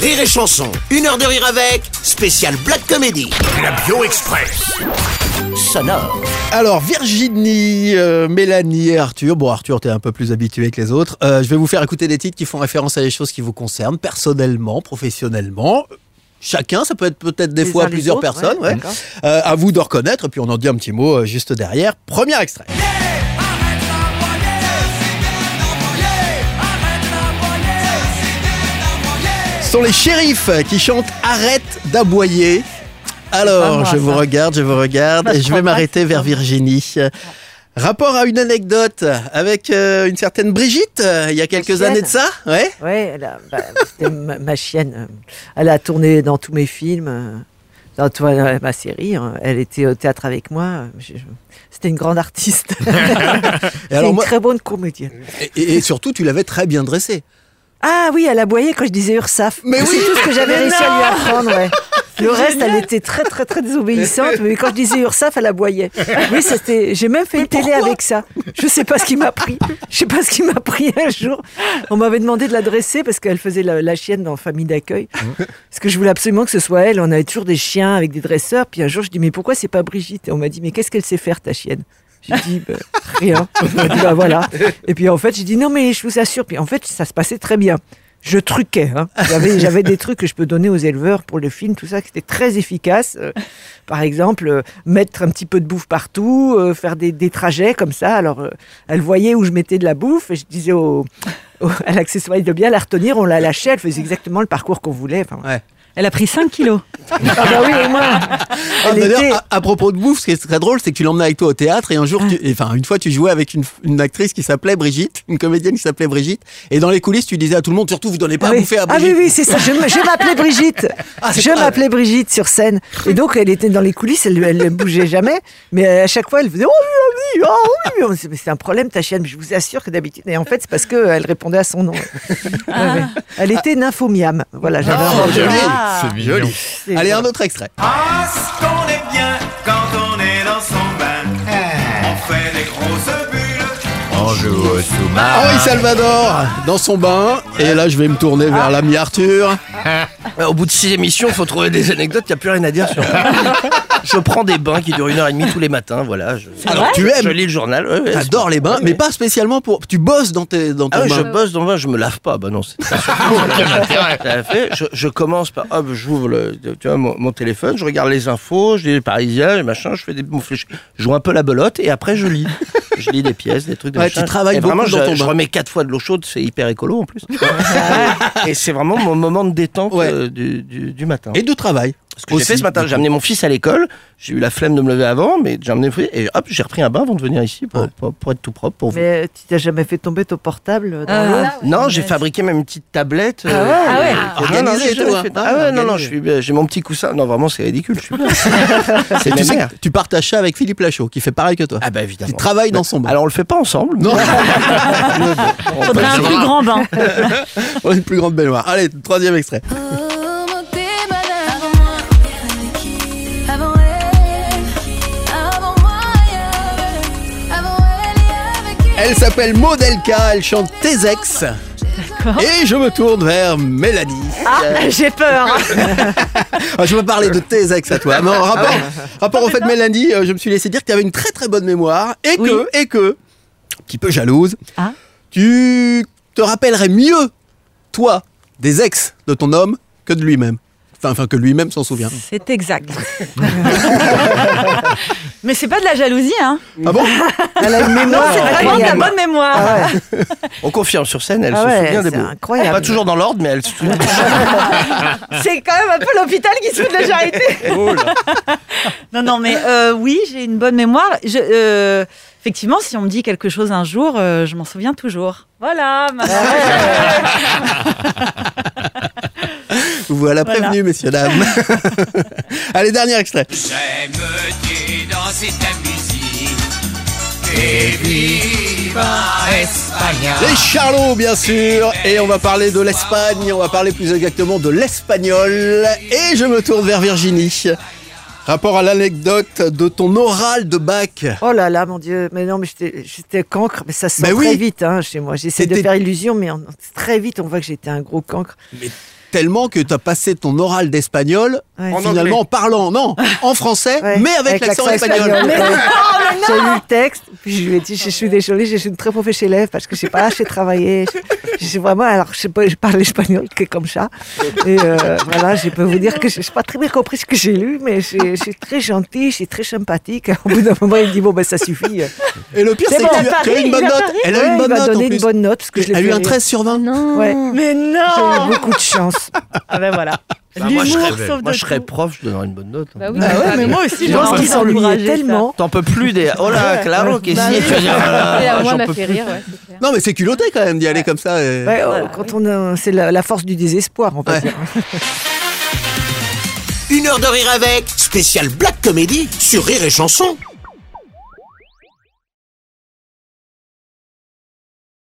Rire et Chanson, une heure de rire avec, spécial Black Comedy. La Bio Express. Sonore. Alors Virginie, euh, Mélanie et Arthur. Bon Arthur, t'es un peu plus habitué que les autres. Euh, je vais vous faire écouter des titres qui font référence à des choses qui vous concernent personnellement, professionnellement. Chacun, ça peut être peut-être des Les fois plusieurs autres, personnes. ouais. Euh, à vous de reconnaître, puis on en dit un petit mot euh, juste derrière. Premier extrait. Ce sont les shérifs qui chantent Arrête d'aboyer. Alors, moi, je vous regarde, je vous regarde, et je vais m'arrêter vers. Virginie. Rapport à une anecdote avec euh, une certaine Brigitte, euh, il y a quelques années de ça, ouais Ouais, elle a- bah, c'était ma, ma chienne. euh, Elle a tourné dans tous mes films, euh, dans toi, euh, ma série. hein. Elle était au théâtre avec moi. je- je- C'était une grande artiste. Et C'est alors une moi- très bonne comédienne. et, et surtout, tu l'avais très bien dressée. Ah oui, elle aboyait quand je disais Ursaf. Mais oui. C'est tout ce que j'avais réussi à lui apprendre. Ouais. Le reste, elle était très, très, très désobéissante. Mais quand je disais Ursaf, elle aboyait. Oui, c'était. J'ai même fait une télé avec ça. Je sais pas ce qui m'a pris. Je sais pas ce qui m'a pris un jour. On m'avait demandé de la dresser parce qu'elle faisait la, la chienne dans Famille d'accueil. Parce que je voulais absolument que ce soit elle. On avait toujours des chiens avec des dresseurs. Puis un jour, je dis mais pourquoi c'est pas Brigitte? Et on m'a dit mais qu'est-ce qu'elle sait faire ta chienne? J'ai dit bah, rien. Dit bah voilà. Et puis en fait j'ai dit non mais je vous assure. Puis en fait ça se passait très bien. Je truquais. Hein. J'avais, j'avais des trucs que je peux donner aux éleveurs pour le film, tout ça, qui était très efficace. Euh, par exemple, euh, mettre un petit peu de bouffe partout, euh, faire des, des trajets comme ça. Alors, elle voyait où je mettais de la bouffe et je disais au, à l'accessoire de bien la retenir. On la lâchait, elle faisait exactement le parcours qu'on voulait. Ouais. Elle a pris 5 kilos. ah bah oui, et moi, Ah, était... à, à propos de bouffe, ce qui est très drôle, c'est que tu l'emmenais avec toi au théâtre et un jour, tu- et, enfin une fois, tu jouais avec une, une actrice qui s'appelait Brigitte, une comédienne qui s'appelait Brigitte, et dans les coulisses, tu disais à tout le monde, surtout, vous donnez pas Ah à oui. bouffer à Ah Brigitte. oui, oui, c'est ça. Je, m'appelais Brigitte. Ah, je m'appelais Brigitte sur scène. Et donc, elle était dans les coulisses, elle, elle ne bougeait jamais. Mais à chaque fois, elle faisait Oh oui, oh oui, oh. C'est- un problème, ta chienne. Mais je vous assure que d'habitude. Et en fait, c'est parce qu'elle répondait à son nom. Ouais, ouais. Elle était nymphomiam. Voilà, j'avais Oh, joli. Ah. C'est joli. Allez, un autre extrait. Ah, ce qu'on est bien quand on est dans son bain. On fait des grosses bulles. On joue au sous-marin. Henri Salvador dans son bain. Et là, je vais me tourner vers l'ami Arthur. Au bout de six émissions, faut trouver des anecdotes, il n'y a plus rien à dire sur Je prends des bains qui durent une heure et demie tous les matins, voilà. Je, Alors, tu je aimes, lis le journal. ouais, ouais, t'adores les bains, ouais, mais ouais. pas spécialement pour. Tu bosses dans, tes, dans ton Ah oui, je bain. bosse dans le bain, je me lave pas. Bah non, c'est fait. Je, je commence par, hop, j'ouvre le, tu vois, mon, mon téléphone, je regarde les infos, je lis les Parisiens, les machins, je fais des je joue un peu la belote et après je lis. Je lis des pièces, des trucs de Ouais, tu travailles et beaucoup vraiment, dans je, ton je bain. remets quatre fois de l'eau chaude, c'est hyper écolo en plus. et c'est vraiment mon moment de détente Ouais. euh, du, du, du matin. Et de travail. Ce que j'ai fait ce matin, j'ai amené mon fils à l'école. J'ai eu la flemme de me lever avant, mais j'ai amené mon fils et hop, j'ai repris un bain avant de venir ici pour, Ouais. pour, pour être tout propre pour vous. Mais tu t'as jamais fait tomber ton portable dans Ah. l'eau Non, j'ai fabriqué même une petite tablette. euh, Ah ouais Ah ouais. Ah, Organisé, non, non, fait- Ah, ouais, non, non, j'ai mon petit coussin. Non, vraiment, c'est ridicule. Je suis bien. c'est Et tu, sais partages ça avec Philippe Lachaud, qui fait pareil que toi. Ah bah évidemment. qui travaille dans son bain. Alors on le fait pas ensemble. non, Faudrait un plus grand bain. on a une plus grande baignoire. Allez, troisième extrait. Elle. Elle s'appelle Modelka, elle chante Tes ex. Et je me tourne vers Mélanie. Ah, j'ai peur. Ah, je veux parler de tes ex à toi. En rapport, rapport au fait Mélanie, euh, je me suis laissé dire que tu avais une très très bonne mémoire et que, et que, un petit peu jalouse, Ah. tu te rappellerais mieux, toi, des ex de ton homme que de lui-même. Enfin, enfin, que lui-même s'en souvient. C'est exact. Mais c'est pas de la jalousie, hein. Ah bon? Elle a une mémoire C'est vraiment de la bonne mémoire. Ah ouais. On confirme sur scène, elle Ah se souvient des c'est mots. incroyable. Pas toujours dans l'ordre, mais elle se souvient. C'est quand même un peu l'hôpital qui se fout de la charité. non, non, mais euh, oui, j'ai une bonne mémoire. Je, euh, effectivement, si on me dit quelque chose un jour, euh, je m'en souviens toujours. Voilà. ma- Vous voilà Voilà. prévenus, messieurs, dames. Allez, dernier extrait. J'aime te danser ta musique. Et viva España. Les Charlots, bien sûr. Et on va parler de l'Espagne. On va parler plus exactement de l'espagnol. Et je me tourne vers Virginie. Rapport à l'anecdote de ton oral de bac. Oh là là, mon Dieu. Mais non, mais j'étais- cancre. Mais ça se sent oui. très vite hein, chez moi. J'essaie de faire illusion, mais on- très vite, on voit que j'étais un gros cancre. Mais tellement que tu as passé ton oral d'espagnol Ouais. Finalement en parlant, non, en français, Ouais, mais avec, l'accent espagnol. J'ai lu le texte, puis je lui ai dit, je suis désolée, je suis une très mauvaise élève parce que je sais pas assez travailler. Je, suis vraiment, alors je sais pas, je parle espagnol que comme ça. Et euh, voilà, je peux vous dire que je n'ai pas très bien compris ce que j'ai lu, mais je, suis très gentil, je suis très sympathique. Au bout d'un moment, il me dit, bon, ben ça suffit. Et le pire, C'est c'est bon, que tu, il a une bonne note. Elle a une bonne note en donné plus. une bonne note parce que je l'ai Elle a eu un rire. 13 sur 20. Ouais. Mais J'ai non eu beaucoup de chance. Ah ben voilà. Bah, moi, je L'humour serais, moi, de je serais prof, je donnerais une bonne note. hein. Bah oui, Ah ouais, mais moi aussi, Je pense qu'ils s'ennuyaient tellement. T'en peux plus des. Oh là, Claro, qu'est-ce Bah que oui. tu vas ah, moi, m'a peux fait plus. rire, ouais, clair. Non, mais c'est culotté quand même d'y aller comme ça. et- Ouais, oh, quand on a- c'est la, la force du désespoir, Ouais. dire. Une heure de rire avec, spécial Black Comedy sur Rire et Chanson.